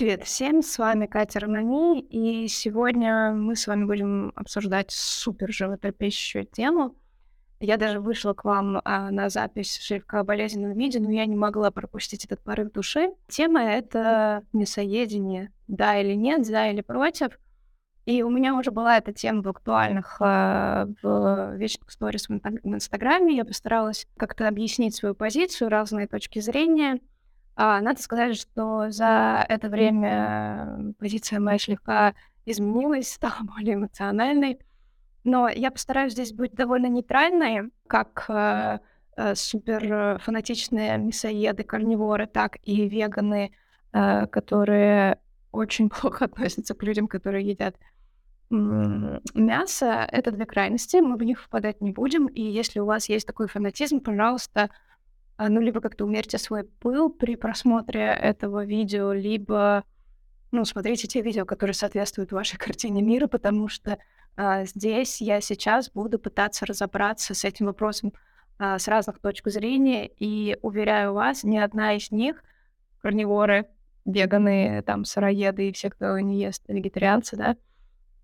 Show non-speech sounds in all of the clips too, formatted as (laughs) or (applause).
Привет всем, с вами Катя Романи, и сегодня мы с вами будем обсуждать супер животрепещущую тему. Я даже вышла к вам а, на запись в слегка болезненном виде, но я не могла пропустить этот порыв души. Тема — это мясоедение, да или нет, за или против. И у меня уже была эта тема в актуальных, а, в вечных сторис в Инстаграме. Я постаралась как-то объяснить свою позицию, разные точки зрения — а, надо сказать, что за это время позиция моя слегка изменилась, (laughs) стала более эмоциональной. Но я постараюсь здесь быть довольно нейтральной, как э, э, супер мясоеды, карниворы, так и веганы, э, которые очень (laughs) плохо относятся к людям, которые едят мясо. Это две крайности, мы в них впадать не будем. И если у вас есть такой фанатизм, пожалуйста, ну, либо как-то умерьте свой пыл при просмотре этого видео, либо, ну, смотрите те видео, которые соответствуют вашей (laughs) картине мира, потому что а, здесь я сейчас буду пытаться разобраться с этим вопросом а, с разных точек зрения, и, уверяю вас, ни одна из них, карниворы, веганы, там, сыроеды и все, кто не ест, вегетарианцы, да,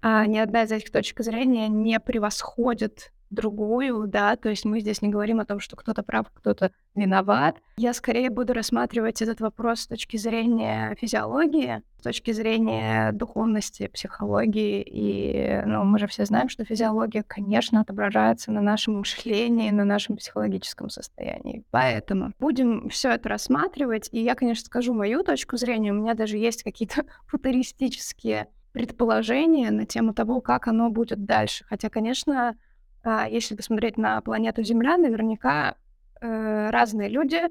а, ни одна из этих точек зрения не превосходит другую, да, то есть мы здесь не говорим о том, что кто-то прав, кто-то виноват. Я скорее буду рассматривать этот вопрос с точки зрения физиологии, с точки зрения духовности, психологии, и, ну, мы же все знаем, что физиология, конечно, отображается на нашем мышлении, на нашем психологическом состоянии. Поэтому будем все это рассматривать, и я, конечно, скажу мою точку зрения, у меня даже есть какие-то (laughs) футуристические предположения на тему того, как оно будет дальше. Хотя, конечно, если посмотреть на планету Земля, наверняка э, разные люди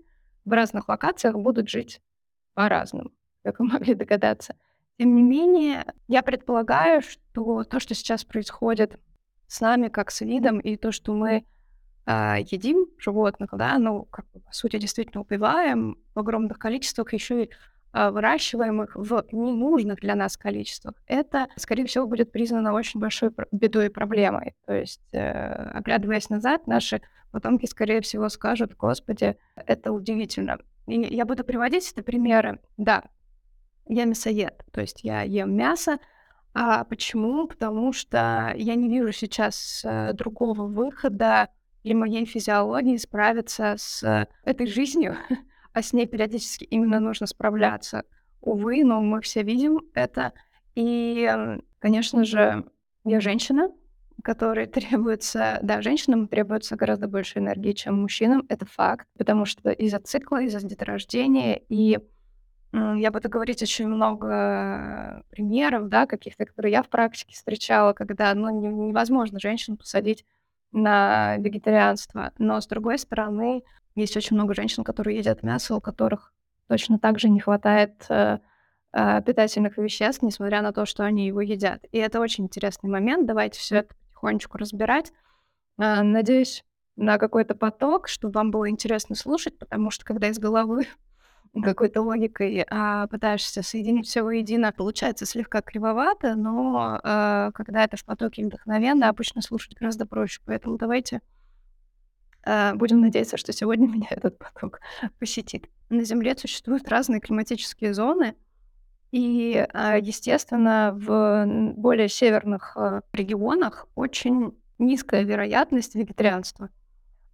в разных локациях будут жить по-разному, как вы могли догадаться. Тем не менее, я предполагаю, что то, что сейчас происходит с нами, как с видом, и то, что мы э, едим животных, да, ну, как по сути, действительно убиваем в огромных количествах, еще и а, выращиваемых в ненужных для нас количествах, это, скорее всего, будет признано очень большой бедой и проблемой. То есть, э, оглядываясь назад, наши потомки, скорее всего, скажут, господи, это удивительно. И я буду приводить это примеры. Да, я мясоед, то есть я ем мясо. А почему? Потому что я не вижу сейчас э, другого выхода для моей физиологии справиться с этой жизнью, (laughs) а с ней периодически именно нужно справляться. Увы, но мы все видим это. И, конечно же, я женщина, которой (laughs) требуется, да, женщинам требуется гораздо больше энергии, чем мужчинам, это факт, потому что из-за цикла, из-за деторождения, и я буду говорить очень много примеров, да, каких-то, которые я в практике встречала, когда, ну, невозможно женщину посадить на вегетарианство, но, с другой стороны, есть очень много женщин, которые едят мясо, у которых точно так же не хватает э, э, питательных веществ, несмотря на то, что они его едят. И это очень интересный момент. Давайте все это потихонечку разбирать. Э, надеюсь на какой-то поток, чтобы вам было интересно слушать, потому что когда из головы (laughs) какой-то логикой а, пытаешься соединить все воедино, получается слегка кривовато, но а, когда это в потоке вдохновенно, обычно слушать гораздо проще. Поэтому давайте будем надеяться, что сегодня (laughs) меня этот поток посетит. На Земле существуют разные климатические зоны, и, а, естественно, в более северных а, регионах очень низкая вероятность вегетарианства.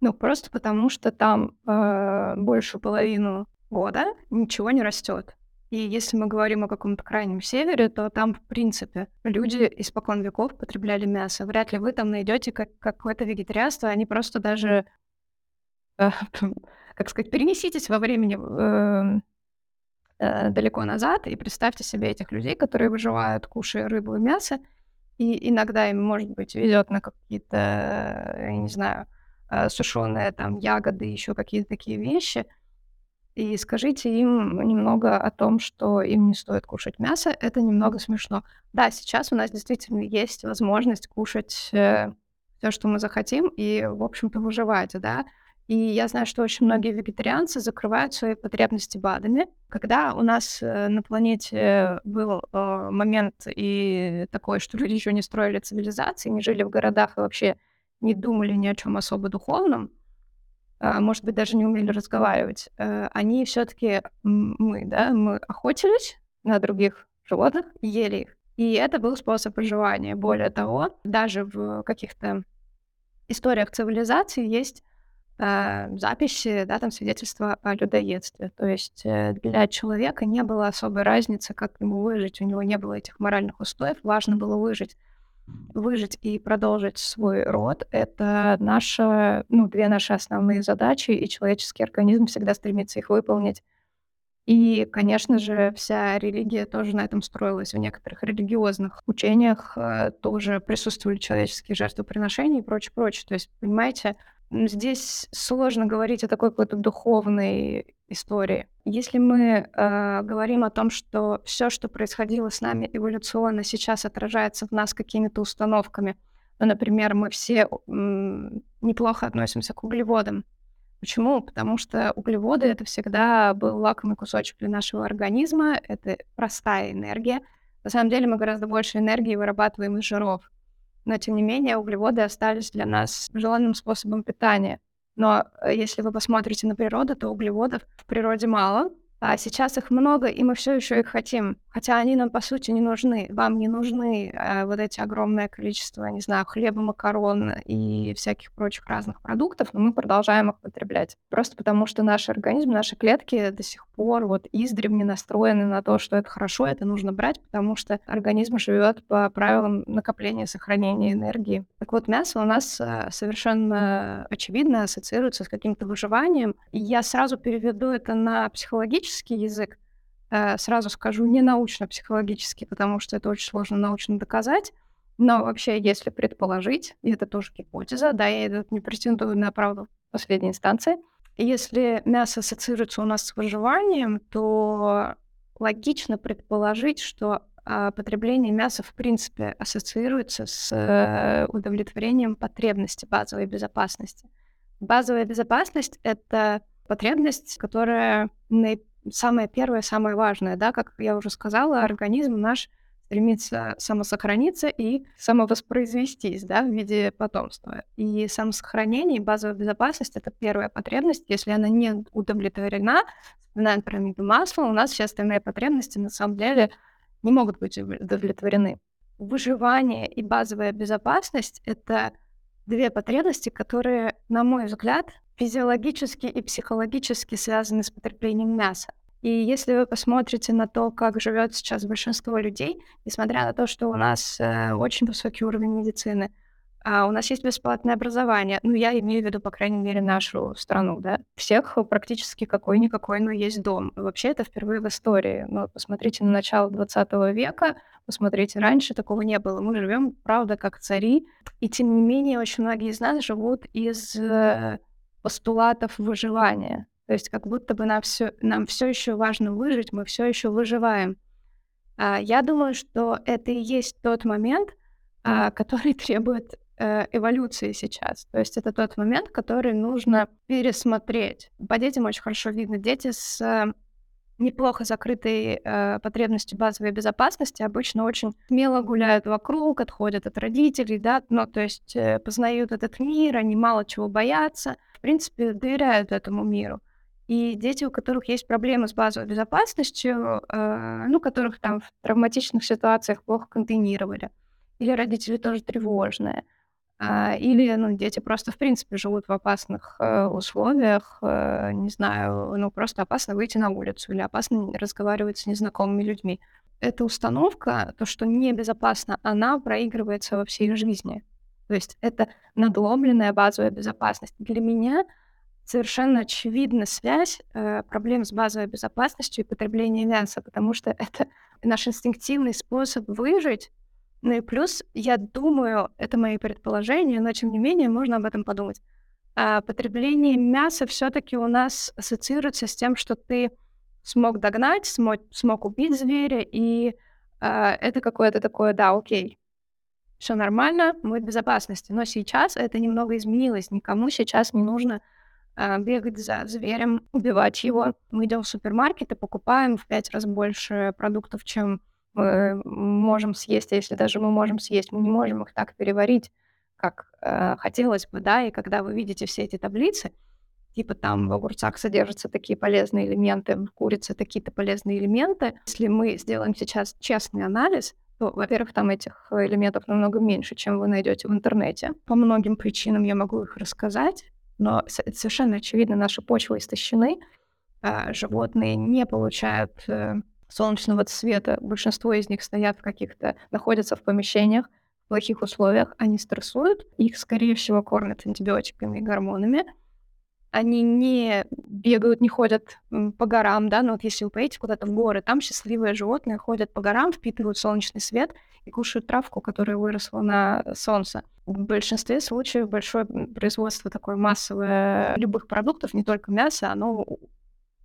Ну, просто потому что там э, большую половину года ничего не растет. И если мы говорим о каком-то крайнем севере, то там, в принципе, люди испокон веков потребляли мясо. Вряд ли вы там найдете как какое-то вегетарианство, они просто даже (laughs) как сказать, перенеситесь во времени э, э, далеко назад и представьте себе этих людей, которые выживают, кушая рыбу и мясо, и иногда им, может быть, везет на какие-то, я не знаю, э, сушеные там ягоды, еще какие-то такие вещи. И скажите им немного о том, что им не стоит кушать мясо. Это немного смешно. Да, сейчас у нас действительно есть возможность кушать э, все, что мы захотим, и, в общем-то, выживать, да. И я знаю, что очень многие вегетарианцы закрывают свои потребности БАДами. Когда у нас э, на планете был э, момент и такой, что люди еще не строили цивилизации, не жили в городах и вообще не думали ни о чем особо духовном, э, может быть, даже не умели разговаривать, они все-таки мы, да, мы охотились, на других животных ели их. И это был способ выживания. Более того, даже в каких-то историях цивилизации есть э, записи, да, там свидетельства о людоедстве. То есть э, для человека не было особой разницы, как ему выжить. У него не было этих моральных устоев. Важно было выжить выжить и продолжить свой род — это наша, ну, две наши основные задачи, и человеческий организм всегда стремится их выполнить. И, конечно же, вся религия тоже на этом строилась. В некоторых религиозных учениях э, тоже присутствовали человеческие жертвоприношения и прочее, прочее. То есть, понимаете, здесь сложно говорить о такой какой-то духовной истории. Если мы э, говорим о том, что все, что происходило с нами эволюционно, сейчас отражается в нас какими-то установками, ну, например, мы все м, неплохо относимся к углеводам. Почему? Потому что углеводы это всегда был лакомый кусочек для нашего организма, это простая энергия. На самом деле мы гораздо больше энергии вырабатываем из жиров. Но, тем не менее, углеводы остались для нас желанным способом питания. Но э, если вы посмотрите на природу, то углеводов в природе мало, а сейчас их много, и мы все еще их хотим. Хотя они нам, по сути, не нужны. Вам не нужны э, вот эти огромное количество, не знаю, хлеба, макарон и всяких прочих разных продуктов, но мы продолжаем их потреблять. Просто потому, что наш организм, наши клетки до сих пор вот издревне настроены на то, что это хорошо, это нужно брать, потому что организм живет по правилам накопления, сохранения энергии. Так вот, мясо у нас э, совершенно очевидно ассоциируется с каким-то выживанием. И я сразу переведу это на психологический язык, сразу скажу, не научно-психологический, потому что это очень сложно научно доказать. Но вообще, если предположить, и это тоже гипотеза, да, я это не претендую на правду в последней инстанции, если мясо ассоциируется у нас с выживанием, то логично предположить, что а, потребление мяса в принципе ассоциируется с э, удовлетворением потребности базовой безопасности. Базовая безопасность — это потребность, которая самое первое, самое важное, да, как я уже сказала, организм наш стремится самосохраниться и самовоспроизвестись, да, в виде потомства. И самосохранение и базовая безопасность — это первая потребность. Если она не удовлетворена, вспоминаем пирамиду масла, у нас все остальные потребности на самом деле не могут быть удовлетворены. Выживание и базовая безопасность — это две потребности, которые, на мой взгляд, физиологически и психологически связаны с потреблением мяса. И если вы посмотрите на то, как живет сейчас большинство людей, несмотря на то, что у нас э, очень высокий уровень медицины, а у нас есть бесплатное образование, ну, я имею в виду, по крайней мере, нашу страну, да, всех практически какой-никакой, но есть дом. Вообще это впервые в истории. Но посмотрите на начало 20 века, посмотрите, раньше такого не было. Мы живем, правда, как цари, и тем не менее очень многие из нас живут из э, постулатов выживания. То есть как будто бы нам все, нам все еще важно выжить, мы все еще выживаем. А, я думаю, что это и есть тот момент, а, который (laughs) требует э, эволюции сейчас. То есть это тот момент, который нужно пересмотреть. По детям очень хорошо видно. Дети с э, неплохо закрытой э, потребностью базовой безопасности обычно очень смело гуляют вокруг, отходят от родителей, да, ну, то есть э, познают этот мир, они мало чего боятся, принципе, доверяют этому миру. И дети, у которых есть проблемы с базовой безопасностью, э, ну, которых там в травматичных ситуациях плохо контейнировали, или родители тоже тревожные, а, или, ну, дети просто, в принципе, живут в опасных э, условиях, э, не знаю, ну, просто опасно выйти на улицу или опасно разговаривать с незнакомыми людьми. Эта установка, то, что небезопасно, она проигрывается во всей жизни. То есть это надломленная базовая безопасность. Для меня совершенно очевидна связь э, проблем с базовой безопасностью и потреблением мяса, потому что это наш инстинктивный способ выжить ну и плюс, я думаю, это мои предположения, но тем не менее можно об этом подумать. А потребление мяса все-таки у нас ассоциируется с тем, что ты смог догнать, смог, смог убить зверя, и а, это какое-то такое, да, окей, все нормально, мы в безопасности. Но сейчас это немного изменилось. Никому сейчас не нужно а, бегать за зверем, убивать его. Мы идем в супермаркет и покупаем в пять раз больше продуктов, чем мы можем съесть, а если даже мы можем съесть, мы не можем их так переварить, как э, хотелось бы, да, и когда вы видите все эти таблицы, типа там в огурцах содержатся такие полезные элементы, в курице такие-то полезные элементы. Если мы сделаем сейчас честный анализ, то, во-первых, там этих элементов намного меньше, чем вы найдете в интернете. По многим причинам я могу их рассказать, но совершенно очевидно, наши почвы истощены, а животные не получают э, солнечного света. Большинство из них стоят в каких-то, находятся в помещениях, в плохих условиях, они стрессуют, их, скорее всего, кормят антибиотиками и гормонами, они не бегают, не ходят по горам, да, но вот если вы поедете куда-то в горы, там счастливые животные ходят по горам, впитывают солнечный свет и кушают травку, которая выросла на солнце. В большинстве случаев большое производство такое массовое любых продуктов, не только мяса, оно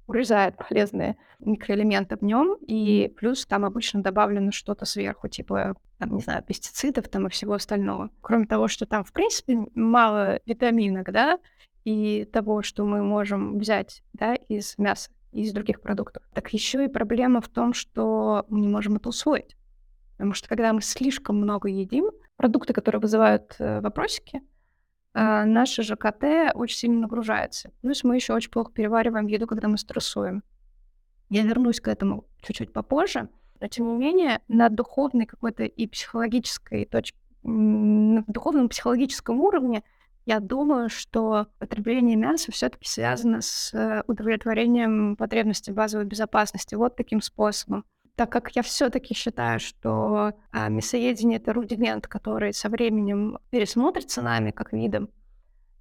урезает полезные микроэлементы в нем, и плюс там обычно добавлено что-то сверху, типа, там, не знаю, пестицидов там и всего остального. Кроме того, что там, в принципе, мало витаминок, да, и того, что мы можем взять да, из мяса, из других продуктов. Так еще и проблема в том, что мы не можем это усвоить. Потому что когда мы слишком много едим, продукты, которые вызывают э, вопросики, э, наше ЖКТ очень сильно нагружается. Плюс мы еще очень плохо перевариваем еду, когда мы стрессуем. Я вернусь к этому чуть-чуть попозже. Но тем не менее, на духовной какой-то и психологической точке, на духовном психологическом уровне я думаю, что потребление мяса все-таки связано с э, удовлетворением потребностей базовой безопасности вот таким способом. Так как я все-таки считаю, что а, мясоедение это рудимент, который со временем пересмотрится нами как видом,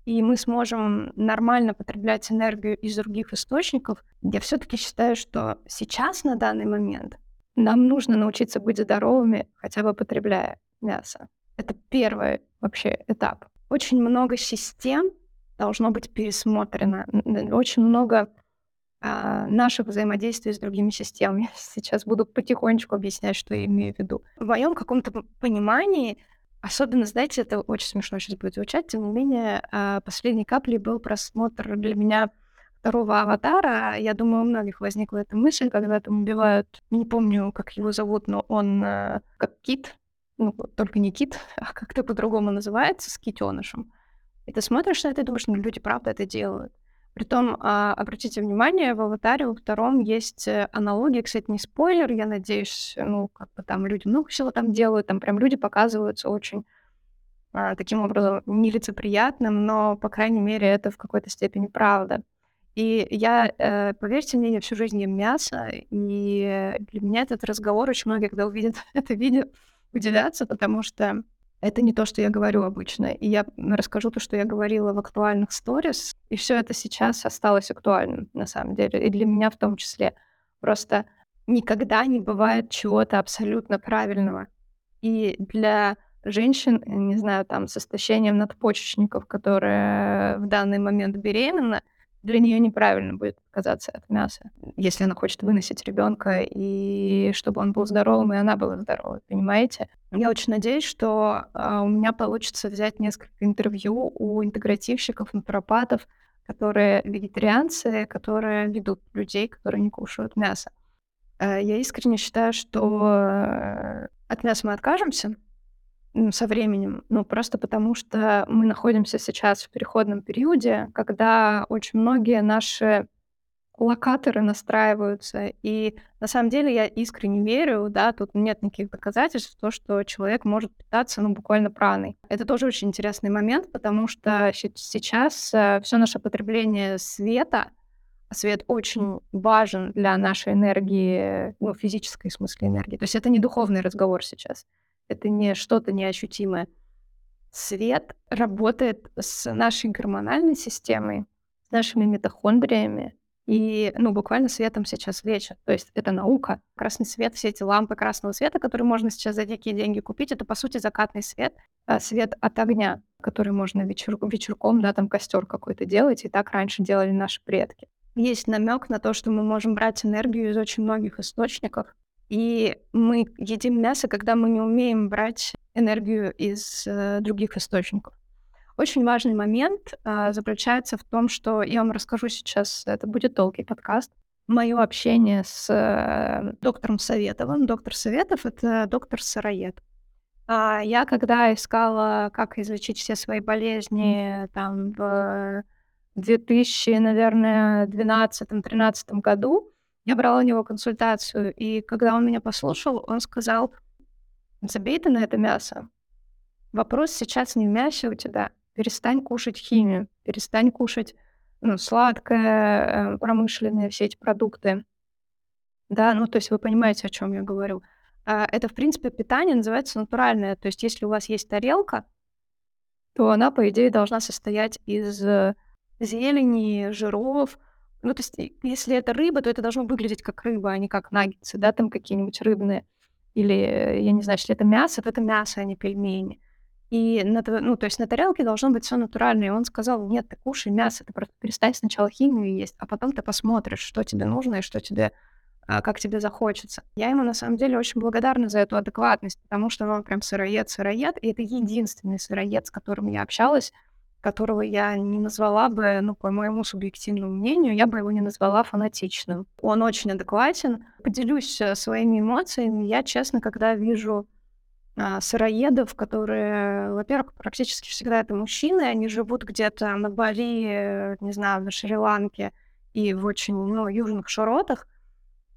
и мы сможем нормально потреблять энергию из других источников, я все-таки считаю, что сейчас, на данный момент, нам нужно научиться быть здоровыми, хотя бы потребляя мясо. Это первый вообще этап очень много систем должно быть пересмотрено, очень много а, наших взаимодействий с другими системами. (laughs) Сейчас буду потихонечку объяснять, что я имею в виду. В моем каком-то понимании, особенно, знаете, это очень смешно сейчас будет звучать, тем не менее, а, последней каплей был просмотр для меня второго аватара. Я думаю, у многих возникла эта мысль, когда там убивают, не помню, как его зовут, но он э, как кит, ну, только не кит, (laughs) а как-то по-другому называется, с китенышем. И ты смотришь на это и думаешь, ну, люди правда это делают. Притом, а, обратите внимание, в «Аватаре» во втором есть э, аналогия, кстати, не спойлер, я надеюсь, ну, как бы там люди много всего там делают, там прям люди показываются очень а, таким образом нелицеприятным, но, по крайней мере, это в какой-то степени правда. И я, э, поверьте мне, я всю жизнь ем мясо, и для меня этот разговор очень многие, когда увидят (laughs) это видео, удивляться, потому что это не то, что я говорю обычно. И я расскажу то, что я говорила в актуальных сторис, и все это сейчас осталось актуальным, на самом деле, и для меня в том числе. Просто никогда не бывает чего-то абсолютно правильного. И для женщин, не знаю, там, с истощением надпочечников, которые в данный момент беременна, для нее неправильно будет отказаться от мяса, если она хочет выносить ребенка и чтобы он был здоровым, и она была здоровой, понимаете? Я очень надеюсь, что э, у меня получится взять несколько интервью у интегративщиков, натуропатов, которые вегетарианцы, которые ведут людей, которые не кушают мясо. Э, я искренне считаю, что э, от мяса мы откажемся, со временем, ну, просто потому что мы находимся сейчас в переходном периоде, когда очень многие наши локаторы настраиваются. И на самом деле я искренне верю, да, тут нет никаких доказательств, в то, что человек может питаться, ну, буквально праной. Это тоже очень интересный момент, потому что сейчас э, все наше потребление света, свет очень важен для нашей энергии, ну, физической смысле энергии. То есть это не духовный разговор сейчас это не что-то неощутимое. Свет работает с нашей гормональной системой, с нашими митохондриями, и, ну, буквально светом сейчас лечат. То есть это наука. Красный свет, все эти лампы красного света, которые можно сейчас за дикие деньги купить, это, по сути, закатный свет, а свет от огня, который можно вечер... вечерком, да, там костер какой-то делать, и так раньше делали наши предки. Есть намек на то, что мы можем брать энергию из очень многих источников, и мы едим мясо, когда мы не умеем брать энергию из э, других источников. Очень важный момент э, заключается в том, что я вам расскажу сейчас, это будет долгий подкаст, мое общение с э, доктором Советовым. Доктор Советов — это доктор сыроед. А я, когда искала, как излечить все свои болезни там в 2000, наверное, 12-13 году. Я брала у него консультацию, и когда он меня послушал, он сказал, забей ты на это мясо. Вопрос сейчас не в мясе у тебя. Перестань кушать химию, перестань кушать ну, сладкое, э, промышленные все эти продукты. Да, ну то есть вы понимаете, о чем я говорю. А, это, в принципе, питание называется натуральное. То есть если у вас есть тарелка, то она, по идее, должна состоять из э, зелени, жиров. Ну, то есть если это рыба, то это должно выглядеть как рыба, а не как наггетсы, да, там какие-нибудь рыбные. Или, я не знаю, если это мясо, то это мясо, а не пельмени. И на, ну, то есть на тарелке должно быть все натуральное. И он сказал, нет, ты кушай мясо, ты просто перестань сначала химию есть, а потом ты посмотришь, что тебе нужно и что тебе а, как тебе захочется. Я ему на самом деле очень благодарна за эту адекватность, потому что он прям сыроед-сыроед, и это единственный сыроед, с которым я общалась, которого я не назвала бы, ну, по моему субъективному мнению, я бы его не назвала фанатичным. Он очень адекватен. Поделюсь э, своими эмоциями. Я, честно, когда вижу а, сыроедов, которые, во-первых, практически всегда это мужчины, они живут где-то на Бали, э, не знаю, на Шри-Ланке и в очень, ну, южных широтах,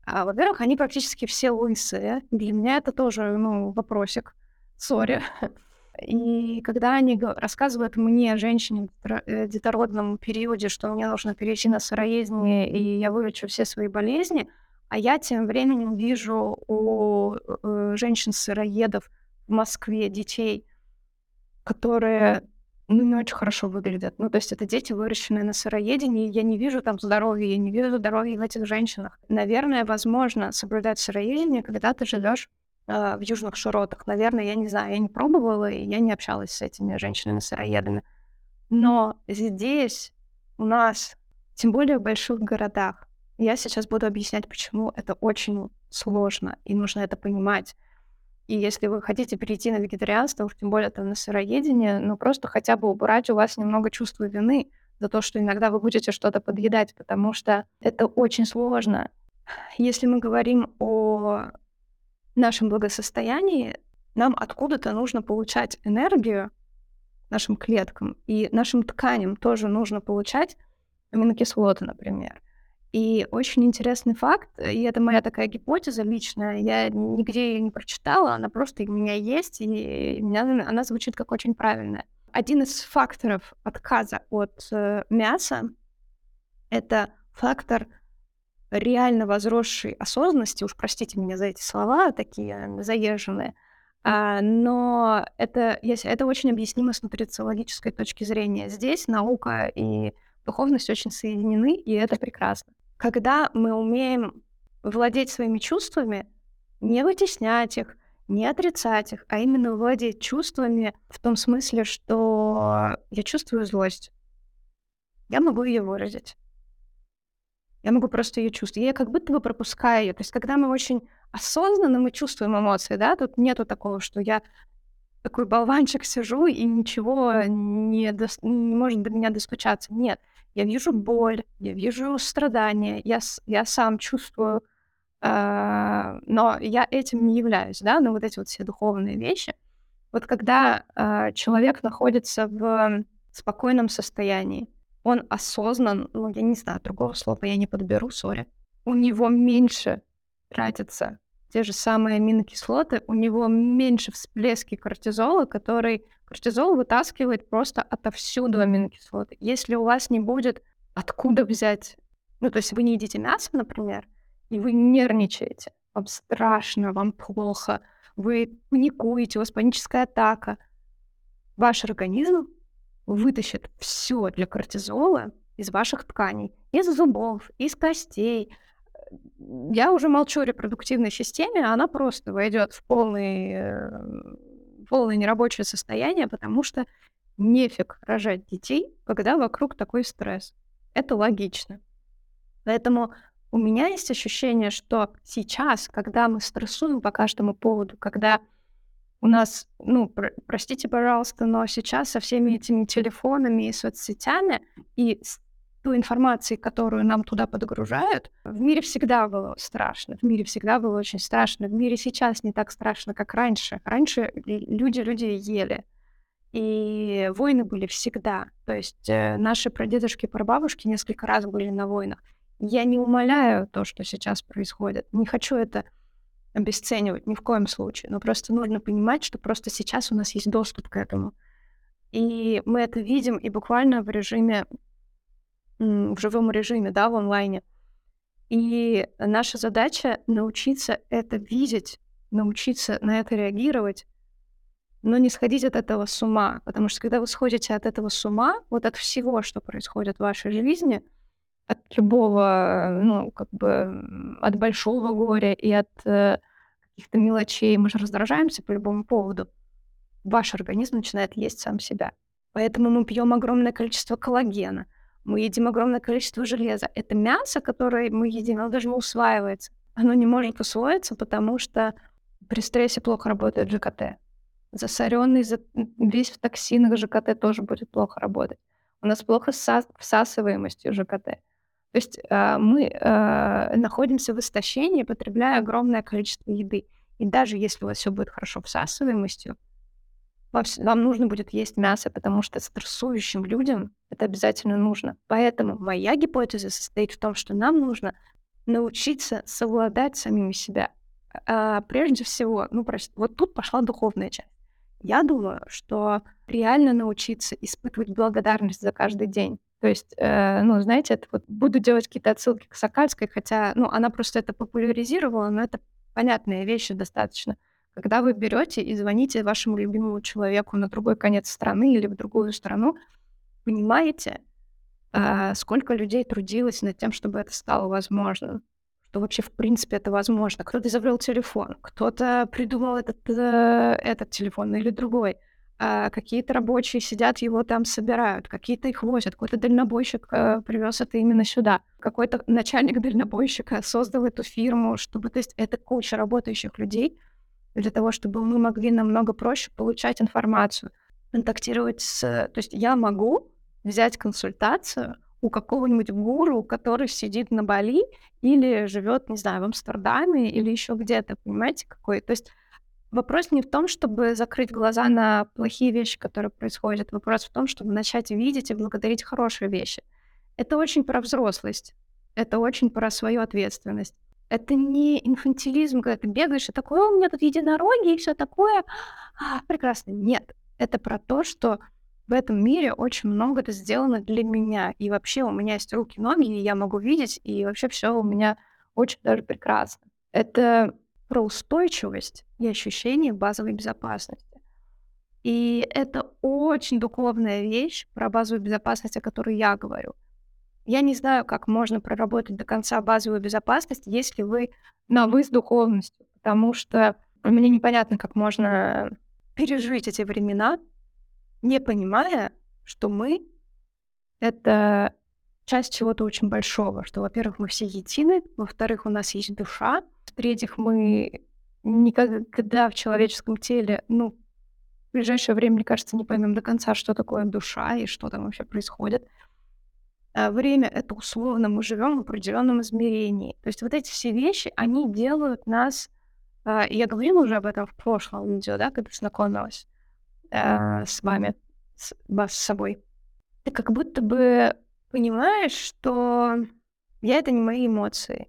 а, во-первых, они практически все лысые. Для меня это тоже, ну, вопросик. Сори. (laughs) И когда они рассказывают мне, женщине в э, детородном периоде, что мне нужно перейти на сыроедение, и я вылечу все свои болезни, а я тем временем вижу у э, женщин-сыроедов в Москве детей, которые ну, не очень хорошо выглядят. Ну, то есть это дети, выращенные на сыроедении, я не вижу там здоровья, я не вижу здоровья в этих женщинах. Наверное, возможно соблюдать сыроедение, когда ты живешь э, в южных широтах. Наверное, я не знаю, я не пробовала, и я не общалась с этими женщинами-сыроедами. Но здесь у нас, тем более в больших городах, я сейчас буду объяснять, почему это очень сложно, и нужно это понимать. И если вы хотите перейти на вегетарианство, тем более там на сыроедение, ну просто хотя бы убрать у вас немного чувства вины за то, что иногда вы будете что-то подъедать, потому что это очень сложно. Если мы говорим о нашем благосостоянии, нам откуда-то нужно получать энергию нашим клеткам, и нашим тканям тоже нужно получать аминокислоты, например. И очень интересный факт, и это моя такая гипотеза личная, я нигде ее не прочитала, она просто у меня есть, и меня, она звучит как очень правильная. Один из факторов отказа от э, мяса — это фактор реально возросшей осознанности, уж простите меня за эти слова, такие заезженные, а, но это, если, это очень объяснимо с нутрициологической точки зрения. Здесь наука и духовность очень соединены, и это прекрасно. Когда мы умеем владеть своими чувствами, не вытеснять их, не отрицать их, а именно владеть чувствами в том смысле, что я чувствую злость. Я могу ее выразить. Я могу просто ее чувствовать. Я как будто бы пропускаю ее. То есть, когда мы очень осознанно мы чувствуем эмоции, да, тут нету такого, что я такой болванчик сижу и ничего не, до... не может до меня достучаться. Нет, я вижу боль, я вижу страдания, я, я сам чувствую, э, но я этим не являюсь, да, но вот эти вот все духовные вещи. Вот когда э, человек находится в спокойном состоянии, он осознан, ну, я не знаю, другого слова я не подберу, сори, у него меньше тратится те же самые аминокислоты, у него меньше всплески кортизола, который кортизол вытаскивает просто отовсюду аминокислоты. Если у вас не будет откуда взять, ну, то есть вы не едите мясо, например, и вы нервничаете, вам страшно, вам плохо, вы паникуете, у вас паническая атака, ваш организм вытащит все для кортизола из ваших тканей, из зубов, из костей, я уже молчу о репродуктивной системе, она просто войдет в полный, э, полное нерабочее состояние, потому что нефиг рожать детей, когда вокруг такой стресс. Это логично. Поэтому у меня есть ощущение, что сейчас, когда мы стрессуем по каждому поводу, когда у нас, ну, пр- простите, пожалуйста, но сейчас со всеми этими телефонами и соцсетями и той информации, которую нам туда подгружают, в мире всегда было страшно, в мире всегда было очень страшно, в мире сейчас не так страшно, как раньше. Раньше люди люди ели. И войны были всегда. То есть э, наши прадедушки и прабабушки несколько раз были на войнах. Я не умоляю то, что сейчас происходит. Не хочу это обесценивать ни в коем случае. Но просто нужно понимать, что просто сейчас у нас есть доступ к этому. И мы это видим и буквально в режиме, в живом режиме, да, в онлайне. И наша задача научиться это видеть, научиться на это реагировать, но не сходить от этого с ума. Потому что когда вы сходите от этого с ума, вот от всего, что происходит в вашей жизни, от любого, ну, как бы, от большого горя и от э, каких-то мелочей, мы же раздражаемся по любому поводу, ваш организм начинает есть сам себя. Поэтому мы пьем огромное количество коллагена, мы едим огромное количество железа. Это мясо, которое мы едим, оно даже не усваивается. Оно не может усвоиться, потому что при стрессе плохо работает ЖКТ. Засоренный, за... весь в токсинах ЖКТ тоже будет плохо работать. У нас плохо с всасываемостью ЖКТ. То есть э, мы э, находимся в истощении, потребляя огромное количество еды. И даже если у вас все будет хорошо всасываемостью, вам, вам нужно будет есть мясо, потому что стрессующим людям это обязательно нужно. Поэтому моя гипотеза состоит в том, что нам нужно научиться совладать самими себя. А, прежде всего, ну, прости, вот тут пошла духовная часть. Я думаю, что реально научиться испытывать благодарность за каждый день. То есть, э, ну, знаете, это вот буду делать какие-то отсылки к Сокальской, хотя, ну, она просто это популяризировала, но это понятные вещи достаточно. Когда вы берете и звоните вашему любимому человеку на другой конец страны или в другую страну, понимаете, э, сколько людей трудилось над тем, чтобы это стало возможным, что вообще в принципе это возможно. Кто-то изобрел телефон, кто-то придумал этот, э, этот телефон или другой. А какие-то рабочие сидят, его там собирают, какие-то их возят, какой-то дальнобойщик э, привез это именно сюда, какой-то начальник дальнобойщика создал эту фирму, чтобы, то есть это куча работающих людей для того, чтобы мы могли намного проще получать информацию, контактировать с... То есть я могу взять консультацию у какого-нибудь гуру, который сидит на Бали или живет, не знаю, в Амстердаме или еще где-то, понимаете, какой? То есть Вопрос не в том, чтобы закрыть глаза на плохие вещи, которые происходят. Вопрос в том, чтобы начать видеть и благодарить хорошие вещи. Это очень про взрослость. Это очень про свою ответственность. Это не инфантилизм, когда ты бегаешь и такой, у меня тут единороги и все такое. А, прекрасно. Нет. Это про то, что в этом мире очень много это сделано для меня. И вообще у меня есть руки, ноги, и я могу видеть, и вообще все у меня очень даже прекрасно. Это про устойчивость и ощущение базовой безопасности. И это очень духовная вещь про базовую безопасность, о которой я говорю. Я не знаю, как можно проработать до конца базовую безопасность, если вы на вы с духовностью, потому что мне непонятно, как можно пережить эти времена, не понимая, что мы — это часть чего-то очень большого, что, во-первых, мы все едины, во-вторых, у нас есть душа, в-третьих, мы никогда в человеческом теле, ну, в ближайшее время, мне кажется, не поймем до конца, что такое душа и что там вообще происходит. А время — это условно, мы живем в определенном измерении. То есть вот эти все вещи, они делают нас... А, я говорила уже об этом в прошлом видео, да, когда знакомилась а, с вами, с, вас с собой. Ты как будто бы понимаешь, что я — это не мои эмоции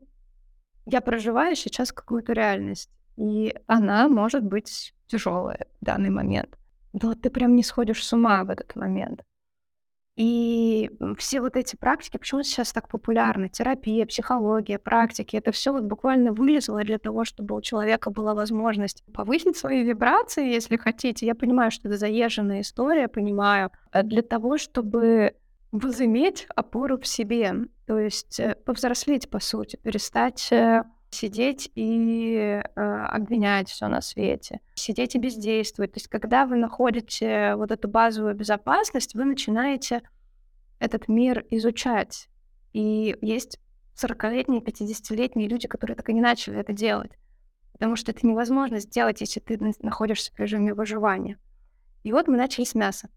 я проживаю сейчас какую-то реальность, и она может быть тяжелая в данный момент. Но ты прям не сходишь с ума в этот момент. И все вот эти практики, почему сейчас так популярны? Терапия, психология, практики, это все вот буквально вылезло для того, чтобы у человека была возможность повысить свои вибрации, если хотите. Я понимаю, что это заезженная история, понимаю. А для того, чтобы возыметь опору в себе, то есть э, повзрослеть, по сути, перестать э, сидеть и э, обвинять все на свете, сидеть и бездействовать. То есть, когда вы находите вот эту базовую безопасность, вы начинаете этот мир изучать. И есть 40-летние, 50-летние люди, которые так и не начали это делать. Потому что это невозможно сделать, если ты находишься в режиме выживания. И вот мы начали с мяса.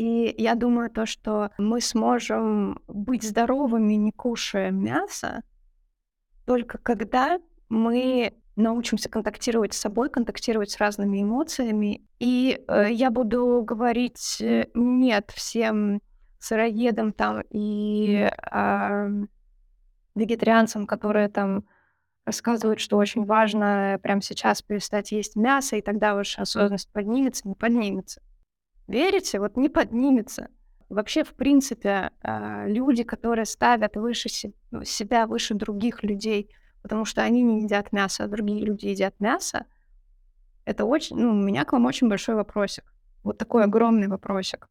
И я думаю, то, что мы сможем быть здоровыми, не кушая мясо, только когда мы научимся контактировать с собой, контактировать с разными эмоциями. И э, я буду говорить э, нет всем сыроедам там и э, вегетарианцам, которые там рассказывают, что очень важно прямо сейчас перестать есть мясо, и тогда ваша осознанность поднимется, не поднимется. Верите? Вот не поднимется. Вообще, в принципе, э, люди, которые ставят выше ну, себя, выше других людей, потому что они не едят мясо, а другие люди едят мясо, это очень, ну, у меня к вам очень большой вопросик. Вот такой огромный вопросик.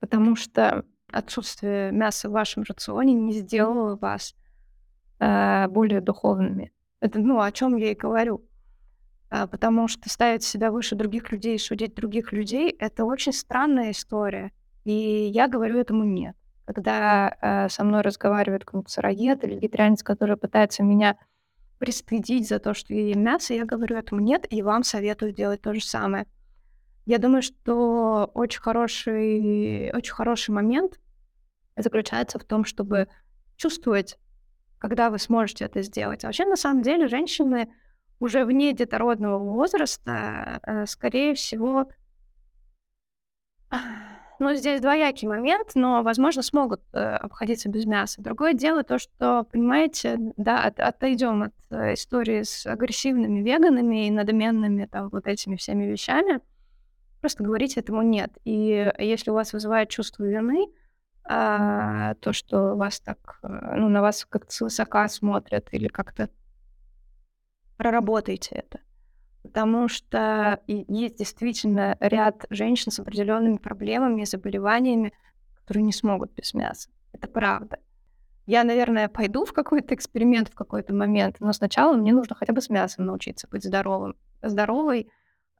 Потому что отсутствие мяса в вашем рационе не сделало вас э, более духовными. Это, ну, о чем я и говорю. А, потому что ставить себя выше других людей и судить других людей — это очень странная история. И я говорю этому нет. Когда э, со мной разговаривает какой-нибудь или вегетарианец, который пытается меня пристыдить за то, что я ем мясо, я говорю этому нет, и вам советую делать то же самое. Я думаю, что очень хороший, очень хороший момент заключается в том, чтобы чувствовать, когда вы сможете это сделать. А вообще, на самом деле, женщины уже вне детородного возраста, э, скорее всего, ну, здесь двоякий момент, но, возможно, смогут э, обходиться без мяса. Другое дело то, что, понимаете, да, от, отойдем от э, истории с агрессивными веганами и надменными там вот этими всеми вещами. Просто говорить этому нет. И если у вас вызывает чувство вины, а, то, что вас так, ну, на вас как-то свысока смотрят или как-то проработайте это потому что есть действительно ряд женщин с определенными проблемами, заболеваниями, которые не смогут без мяса. Это правда. Я, наверное, пойду в какой-то эксперимент в какой-то момент, но сначала мне нужно хотя бы с мясом научиться быть здоровым. Здоровой,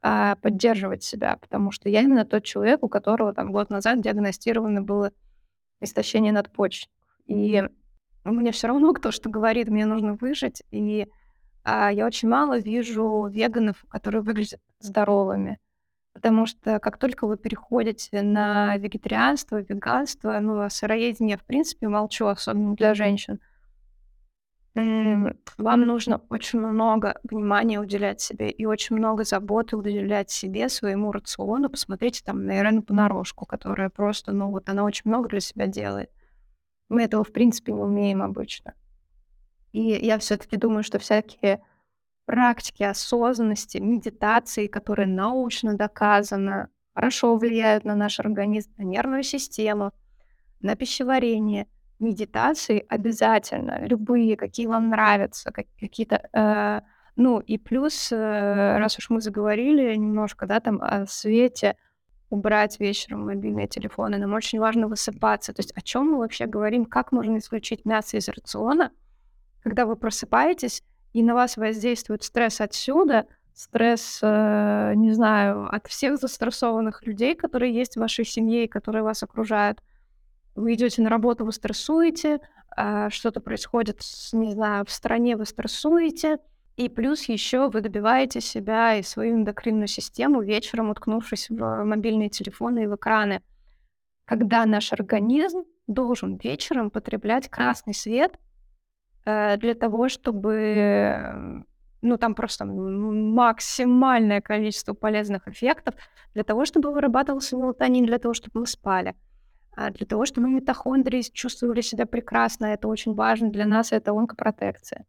а, поддерживать себя, потому что я именно тот человек, у которого там год назад диагностировано было истощение надпочечников. И мне все равно, кто что говорит, мне нужно выжить, и я очень мало вижу веганов, которые выглядят здоровыми. Потому что как только вы переходите на вегетарианство, веганство, ну, о сыроедении, в принципе, молчу, особенно для женщин, вам нужно очень много внимания уделять себе и очень много заботы уделять себе, своему рациону. Посмотрите там на Ирену Понарошку, которая просто, ну вот она очень много для себя делает. Мы этого, в принципе, не умеем обычно. И я все-таки думаю, что всякие практики осознанности, медитации, которые научно доказаны, хорошо влияют на наш организм, на нервную систему, на пищеварение. Медитации обязательно, любые, какие вам нравятся, как, какие-то... Э, ну и плюс, э, раз уж мы заговорили немножко, да, там о свете, убрать вечером мобильные телефоны, нам очень важно высыпаться. То есть о чем мы вообще говорим, как можно исключить мясо из рациона — когда вы просыпаетесь, и на вас воздействует стресс отсюда, стресс, э, не знаю, от всех застрессованных людей, которые есть в вашей семье и которые вас окружают. Вы идете на работу, вы стрессуете, э, что-то происходит, не знаю, в стране, вы стрессуете, и плюс еще вы добиваете себя и свою эндокринную систему вечером, уткнувшись в мобильные телефоны и в экраны. Когда наш организм должен вечером потреблять красный свет — для того, чтобы ну, там просто максимальное количество полезных эффектов для того, чтобы вырабатывался мелатонин, для того, чтобы мы спали, а для того, чтобы митохондрии чувствовали себя прекрасно. Это очень важно для нас, это онкопротекция.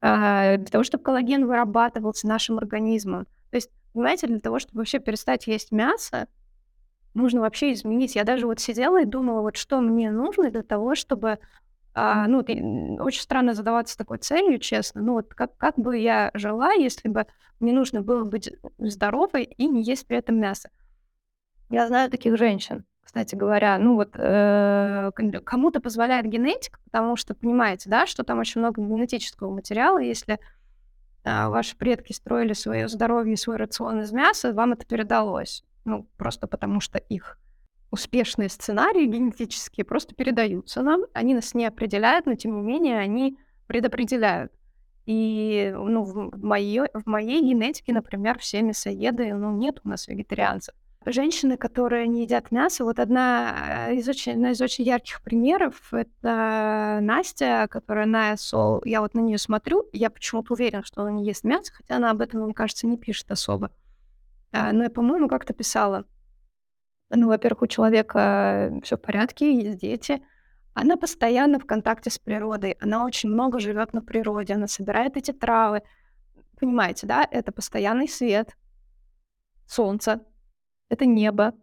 А, для того, чтобы коллаген вырабатывался нашим организмом. То есть, понимаете, для того, чтобы вообще перестать есть мясо, нужно вообще изменить. Я даже вот сидела и думала, вот что мне нужно для того, чтобы а, ну, ты, очень странно задаваться такой целью, честно. Ну, вот как, как бы я жила, если бы мне нужно было быть здоровой и не есть при этом мясо. Я знаю таких женщин, кстати говоря. Ну, вот э, кому-то позволяет генетика, потому что, понимаете, да, что там очень много генетического материала. Если э, ваши предки строили свое здоровье свой рацион из мяса, вам это передалось. Ну, просто потому что их успешные сценарии генетические просто передаются нам, они нас не определяют, но тем не менее они предопределяют. И ну, в, моей, в моей генетике, например, все мясоеды, ну, нет у нас вегетарианцев. Женщины, которые не едят мясо, вот одна э, из очень, одна из очень ярких примеров — это Настя, которая на Сол. Я вот на нее смотрю, я почему-то уверена, что она не ест мясо, хотя она об этом, мне кажется, не пишет особо. А, но я, по-моему, как-то писала. Ну, во-первых, у человека все в порядке, есть дети. Она постоянно в контакте с природой, она очень много живет на природе, она собирает эти травы. Понимаете, да? Это постоянный свет, солнце, это небо,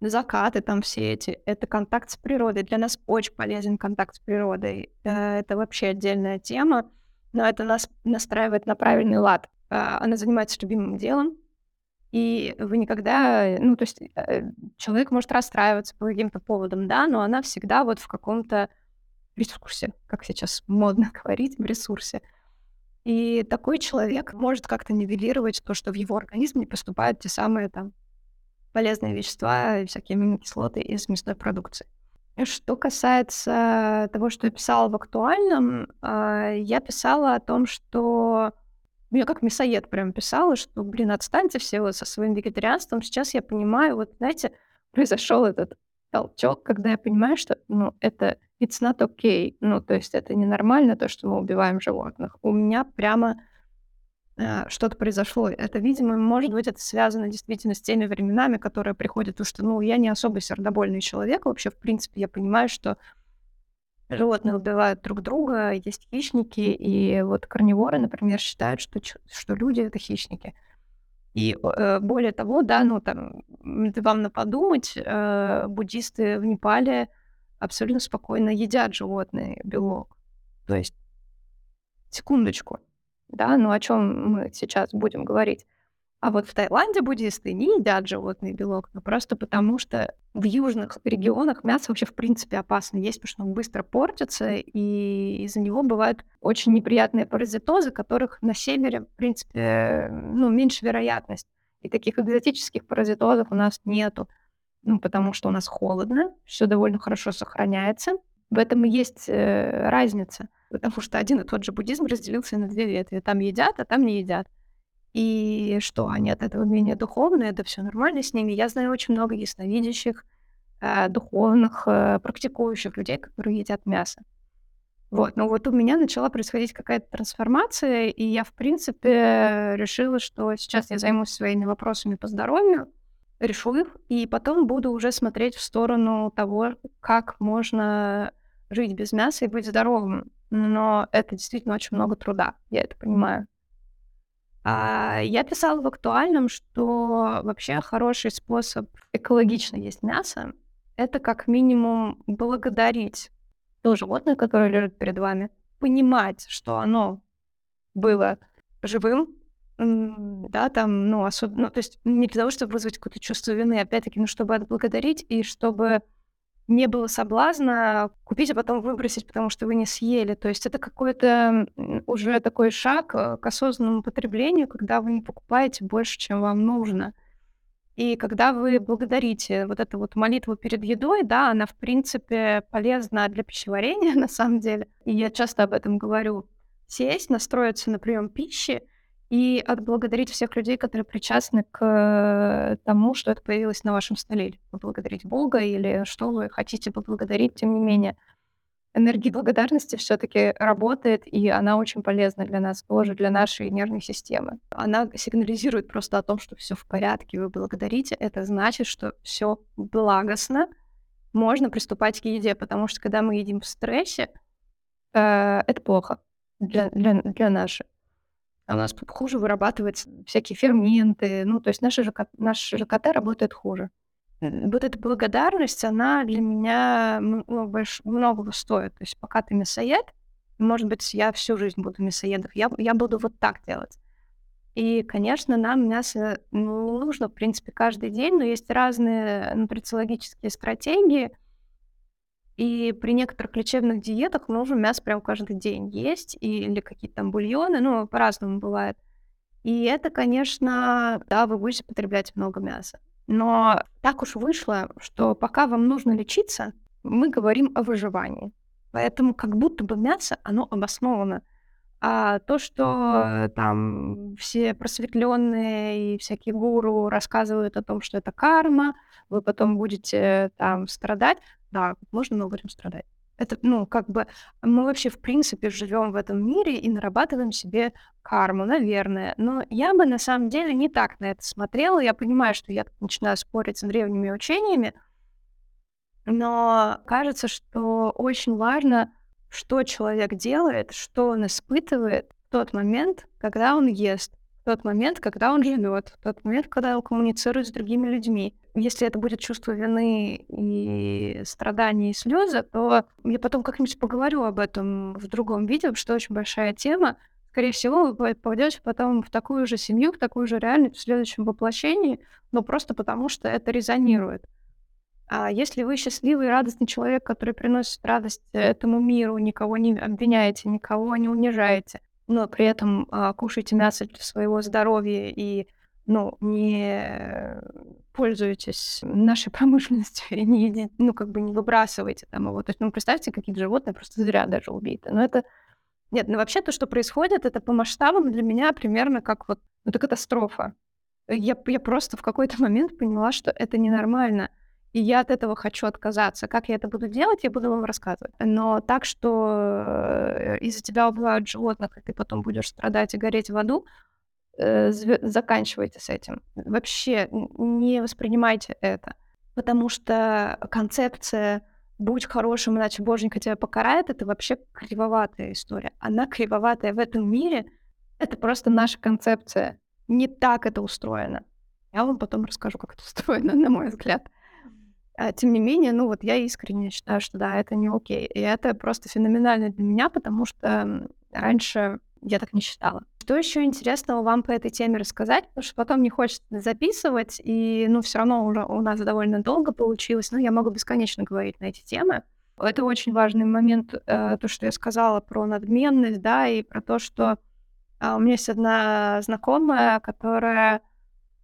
закаты там все эти, это контакт с природой. Для нас очень полезен контакт с природой. Э, это вообще отдельная тема, но это нас настраивает на правильный лад. Э, она занимается любимым делом, и вы никогда, ну, то есть э, человек может расстраиваться по каким-то поводам, да, но она всегда вот в каком-то ресурсе, как сейчас модно (laughs) говорить, в ресурсе. И такой человек может как-то нивелировать то, что в его организм не поступают те самые там полезные вещества всякие аминокислоты из мясной продукции. Что касается того, что я писала в актуальном, а, я писала о том, что ну, я как мясоед прям писала, что, блин, отстаньте все вот со своим вегетарианством. Сейчас я понимаю, вот, знаете, (laughs) произошел этот толчок, когда я понимаю, что, ну, это it's not okay. Ну, то есть это ненормально, то, что мы убиваем животных. У меня прямо э, что-то произошло. Это, видимо, может быть, это связано действительно с теми временами, которые приходят, потому что, ну, я не особо сердобольный человек. Вообще, в принципе, я понимаю, что животные убивают друг друга, есть хищники, и вот карниворы, например, считают, что, что люди — это хищники. И э, более того, да, ну там, вам на подумать, э, буддисты в Непале абсолютно спокойно едят животные белок. То есть, секундочку, да, ну о чем мы сейчас будем говорить? А вот в Таиланде буддисты не едят животный белок, но просто потому что в южных регионах мясо вообще в принципе опасно есть, потому что он быстро портится, и из-за него бывают очень неприятные паразитозы, которых на севере, в принципе, ну, меньше вероятность. И таких экзотических паразитозов у нас нету, ну, потому что у нас холодно, все довольно хорошо сохраняется. В этом и есть э, разница, потому что один и тот же буддизм разделился на две ветви. Там едят, а там не едят. И что, они от этого менее духовные, это все нормально с ними. Я знаю очень много ясновидящих, э, духовных, э, практикующих людей, которые едят мясо. Вот, но вот у меня начала происходить какая-то трансформация, и я, в принципе, решила, что сейчас я займусь своими вопросами по здоровью, решу их, и потом буду уже смотреть в сторону того, как можно жить без мяса и быть здоровым. Но это действительно очень много труда, я это понимаю. А, я писала в актуальном, что вообще хороший способ экологично есть мясо — это как минимум благодарить то животное, которое лежит перед вами, понимать, что оно было живым, да, там, ну, особенно, ну, то есть не для того, чтобы вызвать какое-то чувство вины, опять-таки, ну, чтобы отблагодарить и чтобы не было соблазна купить, а потом выбросить, потому что вы не съели. То есть это какой-то уже такой шаг э, к осознанному потреблению, когда вы не покупаете больше, чем вам нужно. И когда вы благодарите вот эту вот молитву перед едой, да, она, в принципе, полезна для пищеварения, (laughs) на самом деле. И я часто об этом говорю. Сесть, настроиться на прием пищи и отблагодарить всех людей, которые причастны к тому, что это появилось на вашем столе. Или поблагодарить Бога, или что вы хотите поблагодарить, тем не менее. Энергия благодарности все-таки работает, и она очень полезна для нас, тоже для нашей нервной системы. Она сигнализирует просто о том, что все в порядке, вы благодарите. Это значит, что все благостно, можно приступать к еде, потому что когда мы едим в стрессе, э, это плохо для, для, для нашей у нас хуже вырабатываются всякие ферменты. Ну, то есть наша ЖК, наш ЖКТ работает хуже. Вот эта благодарность, она для меня ну, многого стоит. То есть пока ты мясоед, может быть, я всю жизнь буду мясоедом, я, я буду вот так делать. И, конечно, нам мясо ну, нужно, в принципе, каждый день, но есть разные нутрициологические стратегии — и при некоторых лечебных диетах нужно мясо прям каждый день есть, или какие-то там бульоны, ну, по-разному бывает. И это, конечно, да, вы будете потреблять много мяса. Но так уж вышло, что пока вам нужно лечиться, мы говорим о выживании. Поэтому как будто бы мясо, оно обосновано А то, что там все просветленные и всякие гуру рассказывают о том, что это карма, вы потом будете там страдать, да, можно мы будем страдать. Это, ну, как бы мы вообще, в принципе, живем в этом мире и нарабатываем себе карму, наверное. Но я бы на самом деле не так на это смотрела. Я понимаю, что я начинаю спорить с древними учениями, но кажется, что очень важно что человек делает, что он испытывает в тот момент, когда он ест, тот момент, когда он живет, тот момент, когда он коммуницирует с другими людьми. Если это будет чувство вины и страдания и слезы, то я потом как-нибудь поговорю об этом в другом видео, что очень большая тема. Скорее всего, вы попадете потом в такую же семью, в такую же реальность в следующем воплощении, но просто потому, что это резонирует. А если вы счастливый и радостный человек, который приносит радость этому миру, никого не обвиняете, никого не унижаете, но при этом а, кушаете мясо для своего здоровья и ну, не пользуетесь нашей (laughs) промышленностью и не едите, ну, как бы не выбрасываете там его. То есть, ну, представьте, какие-то животные просто зря даже убиты. Но это... Нет, ну, вообще то, что происходит, это по масштабам для меня примерно как вот... Ну, это катастрофа. Я, я просто в какой-то момент поняла, что это ненормально и я от этого хочу отказаться. Как я это буду делать, я буду вам рассказывать. Но так, что э, из-за тебя убивают животных, и ты потом будешь страдать и гореть в аду, э, заканчивайте с этим. Вообще не воспринимайте это. Потому что концепция «будь хорошим, иначе боженька тебя покарает» — это вообще кривоватая история. Она кривоватая в этом мире. Это просто наша концепция. Не так это устроено. Я вам потом расскажу, как это (laughs) устроено, на мой взгляд. А, тем не менее, ну вот я искренне считаю, что да, это не окей. И это просто феноменально для меня, потому что раньше я так не считала. Что еще интересного вам по этой теме рассказать? Потому что потом не хочется записывать, и ну все равно уже у нас довольно долго получилось. Ну, я могу бесконечно говорить на эти темы. Это очень важный момент, э, то, что я сказала про надменность, да, и про то, что э, у меня есть одна знакомая, которая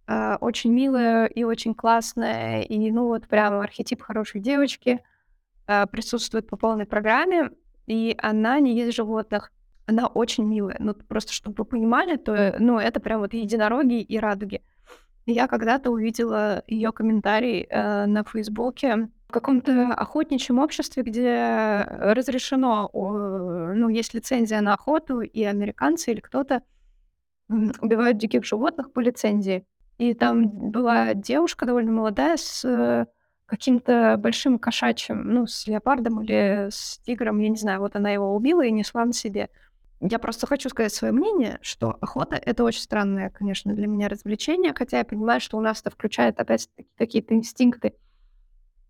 э, очень милая и очень классная, и, ну, вот прям архетип хорошей девочки э, присутствует по полной программе, и она не ест животных. Она очень милая. Ну, просто чтобы вы понимали, то, ну, это прям вот единороги и радуги. Я когда-то увидела ее комментарий э, на Фейсбуке в каком-то охотничьем обществе, где разрешено, ну, есть лицензия на охоту, и американцы или кто-то убивают диких животных по лицензии. И там была девушка довольно молодая с э, каким-то большим кошачьим, ну, с леопардом или с тигром, я не знаю, вот она его убила и несла на себе. Я просто хочу сказать свое мнение, что охота — это очень странное, конечно, для меня развлечение, хотя я понимаю, что у нас это включает опять какие-то инстинкты,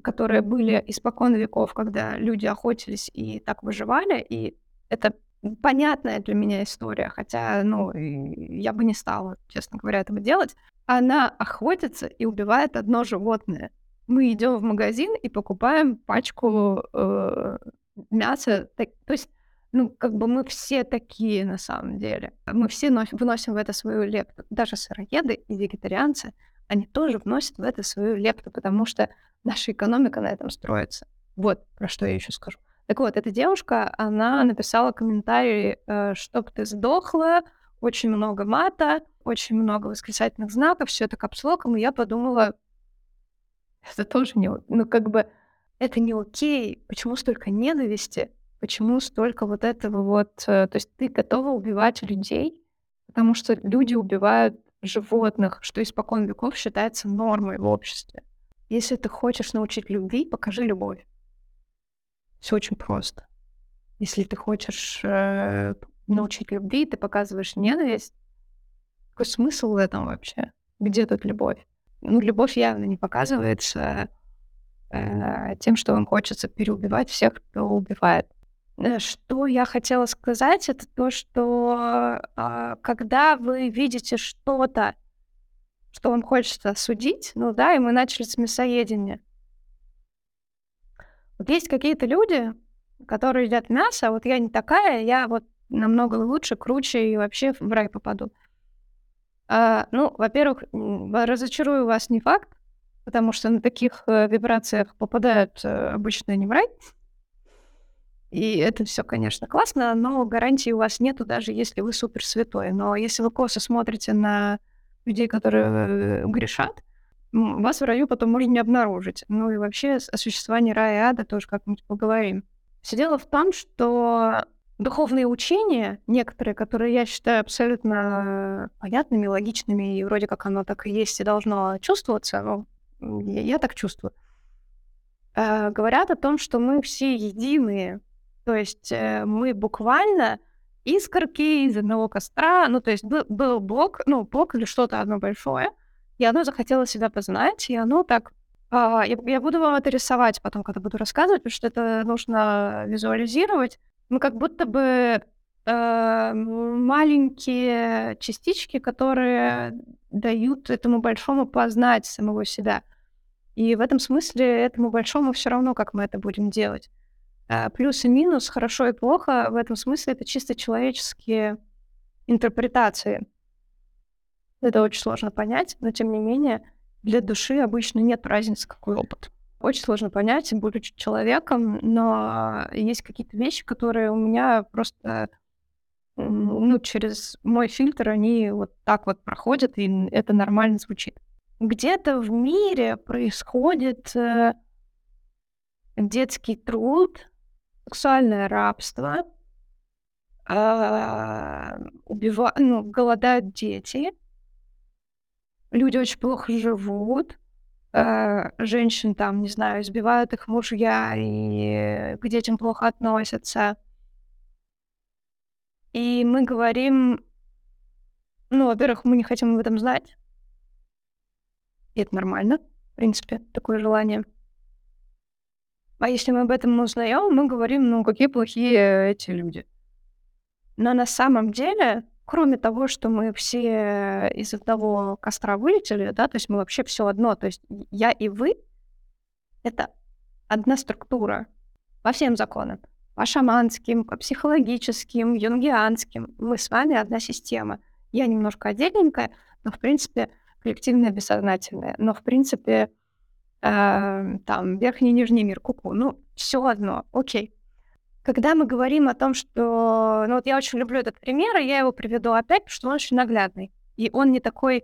которые были испокон веков, когда люди охотились и так выживали, и это понятная для меня история, хотя, ну, я бы не стала, честно говоря, этого делать она охотится и убивает одно животное. Мы идем в магазин и покупаем пачку э, мяса. Так, то есть, ну, как бы мы все такие на самом деле. Мы все носим, вносим в это свою лепту. Даже сыроеды и вегетарианцы, они тоже вносят в это свою лепту, потому что наша экономика на этом строится. Вот про что я еще скажу. Так вот, эта девушка, она написала комментарий, э, чтоб ты сдохла, очень много мата, очень много восклицательных знаков, все это капслоком, и я подумала, это тоже не... Ну, как бы, это не окей. Почему столько ненависти? Почему столько вот этого вот... Э, то есть ты готова убивать людей, потому что люди убивают животных, что испокон веков считается нормой в обществе. Если ты хочешь научить любви, покажи любовь. Все очень просто. Если ты хочешь э, научить любви, ты показываешь ненависть, какой смысл в этом вообще? Где тут любовь? Ну, любовь явно не показывается э, тем, что вам хочется переубивать всех, кто убивает. Э, что я хотела сказать, это то, что э, когда вы видите что-то, что вам хочется осудить, ну да, и мы начали с мясоедения. Вот есть какие-то люди, которые едят мясо, а вот я не такая, я вот намного лучше, круче и вообще в рай попаду. А, ну, во-первых, разочарую вас не факт, потому что на таких э, вибрациях попадают э, обычно не. И это все, конечно, классно, но гарантии у вас нету, даже если вы супер святой. Но если вы косо смотрите на людей, которые э, грешат, вас в раю потом можно не обнаружить. Ну и вообще о существовании рая и ада тоже как-нибудь поговорим. Все дело в том, что духовные учения, некоторые, которые я считаю абсолютно понятными, логичными, и вроде как оно так и есть и должно чувствоваться, ну, я, я так чувствую, э, говорят о том, что мы все единые. То есть э, мы буквально искорки из одного костра, ну, то есть был, был Бог, ну, Бог или что-то одно большое, и оно захотело себя познать, и оно так... А, я, я буду вам это рисовать потом, когда буду рассказывать, потому что это нужно визуализировать. Ну, как будто бы э, маленькие частички, которые дают этому большому познать самого себя. И в этом смысле этому большому все равно, как мы это будем делать. Э, плюс и минус, хорошо и плохо, в этом смысле это чисто человеческие интерпретации. Это очень сложно понять, но тем не менее для души обычно нет разницы, какой опыт. Очень сложно понять, будучи человеком, но есть какие-то вещи, которые у меня просто ну, через мой фильтр они вот так вот проходят, и это нормально звучит. Где-то в мире происходит э, детский труд, сексуальное рабство, э, ну, голодают дети, люди очень плохо живут, э, женщин там, не знаю, избивают их мужья и к детям плохо относятся. И мы говорим, ну, во-первых, мы не хотим об этом знать. И это нормально, в принципе, такое желание. А если мы об этом узнаем, мы говорим, ну, какие плохие эти люди. Но на самом деле кроме того, что мы все из одного костра вылетели, да, то есть мы вообще все одно, то есть я и вы — это одна структура по всем законам, по шаманским, по психологическим, юнгианским. Мы с вами одна система. Я немножко отдельненькая, но, в принципе, коллективное бессознательное. Но, в принципе, э, там, верхний нижний мир, куку. Ну, все одно, окей. Когда мы говорим о том, что... Ну вот я очень люблю этот пример, и я его приведу опять, потому что он очень наглядный. И он не такой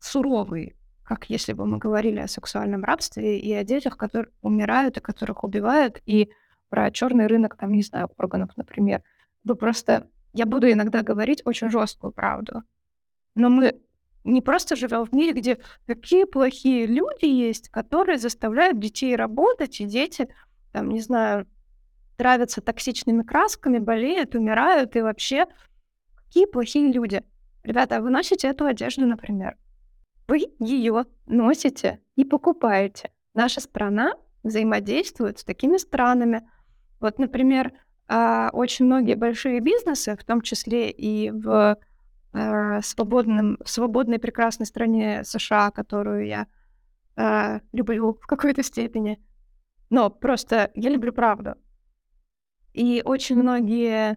суровый, как если бы мы говорили о сексуальном рабстве и о детях, которые умирают и которых убивают, и про черный рынок, там, не знаю, органов, например. Вы просто... Я буду иногда говорить очень жесткую правду. Но мы не просто живем в мире, где такие плохие люди есть, которые заставляют детей работать, и дети, там, не знаю, травятся токсичными красками, болеют, умирают, и вообще какие плохие люди. Ребята, вы носите эту одежду, например. Вы ее носите и покупаете. Наша страна взаимодействует с такими странами. Вот, например, а, очень многие большие бизнесы, в том числе и в а, свободном, свободной прекрасной стране США, которую я а, люблю в какой-то степени. Но просто я люблю правду. И очень многие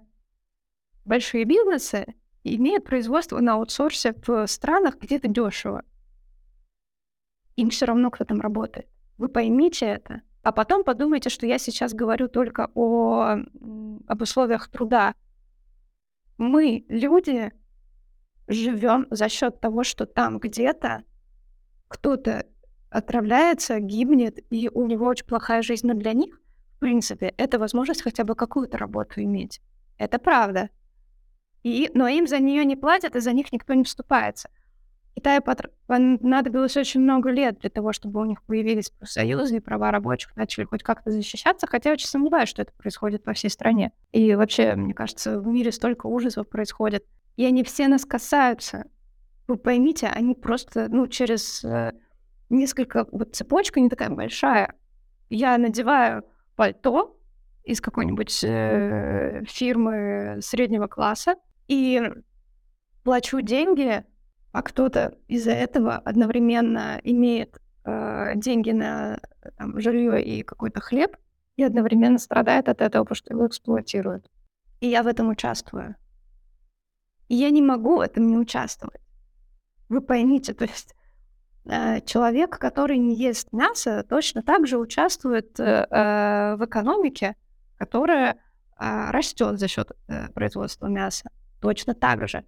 большие бизнесы имеют производство на аутсорсе в странах, где это дешево. Им все равно, кто там работает. Вы поймите это. А потом подумайте, что я сейчас говорю только о, об условиях труда. Мы, люди, живем за счет того, что там где-то кто-то отравляется, гибнет, и у него очень плохая жизнь, но для них в принципе, это возможность хотя бы какую-то работу иметь. Это правда. И, но им за нее не платят, и за них никто не вступается. Китаю понадобилось очень много лет для того, чтобы у них появились профсоюзы и права рабочих начали хоть как-то защищаться, хотя очень сомневаюсь, что это происходит по всей стране. И вообще, мне кажется, в мире столько ужасов происходит. И они все нас касаются. Вы поймите, они просто, ну, через э, несколько... Вот цепочка не такая большая. Я надеваю пальто из какой-нибудь э, фирмы среднего класса и плачу деньги, а кто-то из-за этого одновременно имеет э, деньги на там, жилье и какой-то хлеб, и одновременно страдает от этого, потому что его эксплуатируют. И я в этом участвую. И я не могу в этом не участвовать. Вы поймите, (laughs) то есть Э, человек, который не ест мясо, точно так же участвует э, э, в экономике, которая а, растет за счет э, производства мяса. Точно так же.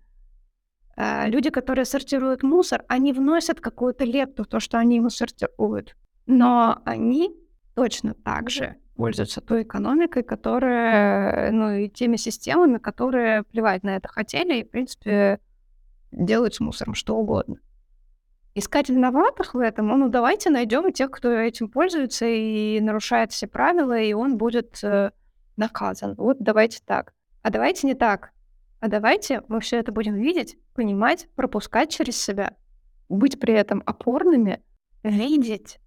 Люди, которые сортируют мусор, они вносят какую-то лепту в то, что они его сортируют. Но они точно так же пользуются той экономикой, которая, ну, и теми системами, которые плевать на это хотели и, в принципе, делают с мусором что угодно. Искать виноватых в этом, ну, давайте найдем тех, кто этим пользуется и нарушает все правила, и он будет э, наказан. Вот давайте так. А давайте не так. А давайте мы все это будем видеть, понимать, пропускать через себя, быть при этом опорными, видеть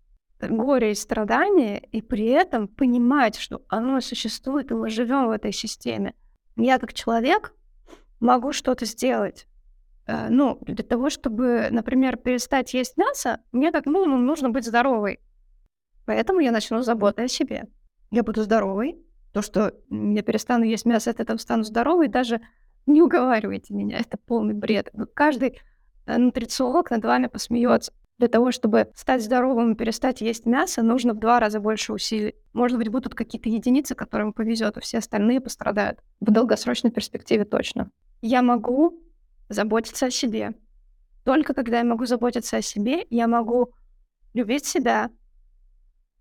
горе и страдания, и при этом понимать, что оно существует, и мы живем в этой системе. Я как человек могу что-то сделать. Э, ну, для того, чтобы, например, перестать есть мясо, мне как минимум нужно быть здоровой. Поэтому я начну заботой о себе. Я буду здоровой. То, что я перестану есть мясо, от этого стану здоровой, даже не уговаривайте меня, это полный бред. Каждый э, нутрициолог над вами посмеется. Для того, чтобы стать здоровым и перестать есть мясо, нужно в два раза больше усилий. Может быть, будут какие-то единицы, которым повезет, а все остальные пострадают. В долгосрочной перспективе точно. Я могу заботиться о себе. Только когда я могу заботиться о себе, я могу любить себя,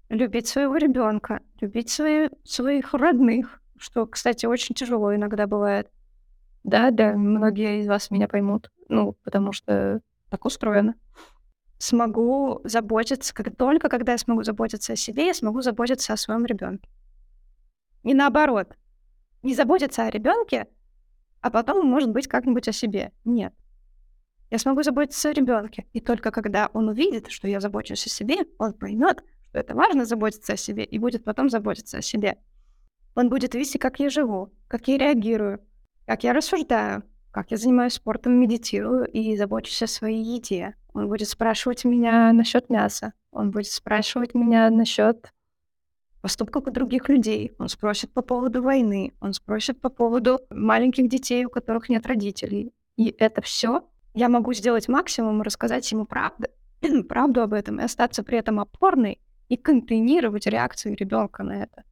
любить своего ребенка, любить свои, своих родных, что, кстати, очень тяжело иногда бывает. Да, да, многие из вас меня поймут, ну, потому что так устроено смогу заботиться, как только когда я смогу заботиться о себе, я смогу заботиться о своем ребенке. И наоборот, не заботиться о ребенке, а потом, может быть, как-нибудь о себе. Нет. Я смогу заботиться о ребенке. И только когда он увидит, что я забочусь о себе, он поймет, что это важно заботиться о себе, и будет потом заботиться о себе. Он будет видеть, как я живу, как я реагирую, как я рассуждаю, как я занимаюсь спортом, медитирую и забочусь о своей еде. Он будет спрашивать меня насчет мяса. Он будет спрашивать меня насчет поступков других людей. Он спросит по поводу войны. Он спросит по поводу маленьких детей, у которых нет родителей. И это все я могу сделать максимум и рассказать ему правду, (clears throat) правду об этом, и остаться при этом опорной и контейнировать реакцию ребенка на это.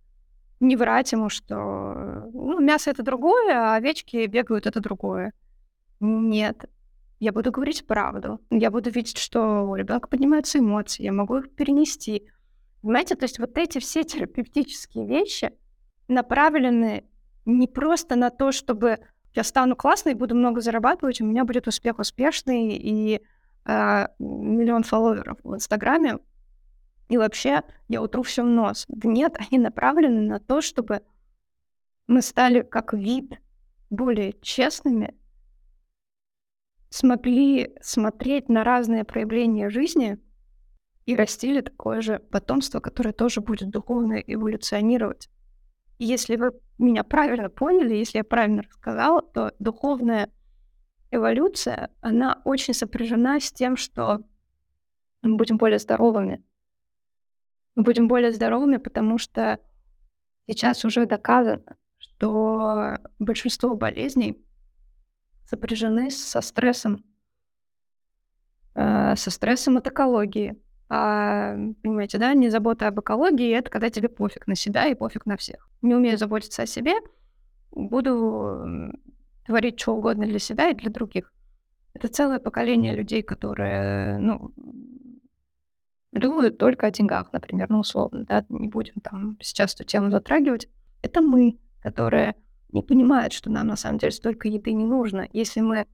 Не врать ему, что ну, мясо это другое, а овечки бегают это другое. Нет, я буду говорить правду. Я буду видеть, что у ребенка поднимаются эмоции, я могу их перенести. Понимаете, то есть вот эти все терапевтические вещи направлены не просто на то, чтобы я стану классной, буду много зарабатывать, у меня будет успех успешный и э, миллион фолловеров в Инстаграме, и вообще я утру все в нос. Да нет, они направлены на то, чтобы мы стали как вид более честными, смогли смотреть на разные проявления жизни и растили такое же потомство, которое тоже будет духовно эволюционировать. И если вы меня правильно поняли, если я правильно рассказала, то духовная эволюция, она очень сопряжена с тем, что мы будем более здоровыми. Мы будем более здоровыми, потому что сейчас уже доказано, что большинство болезней сопряжены со стрессом, э, со стрессом от экологии. А, понимаете, да, не забота об экологии — это когда тебе пофиг на себя и пофиг на всех. Не умею заботиться о себе, буду творить что угодно для себя и для других. Это целое поколение людей, которые, ну, думают только о деньгах, например, ну, условно, да, не будем там сейчас эту тему затрагивать. Это мы, которые не понимают, что нам на самом деле столько еды не нужно. Если мы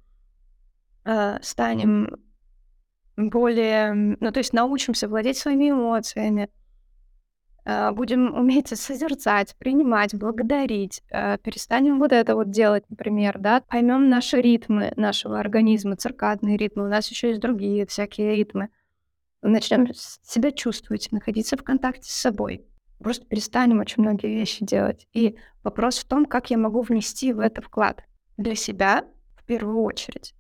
э, станем более, ну то есть научимся владеть своими эмоциями, э, будем уметь созерцать, принимать, благодарить, э, перестанем вот это вот делать, например, да, поймем наши ритмы нашего организма, циркадные ритмы, у нас еще есть другие всякие ритмы, начнем себя чувствовать, находиться в контакте с собой просто перестанем очень многие вещи делать. И вопрос в том, как я могу внести в это вклад для себя в первую очередь.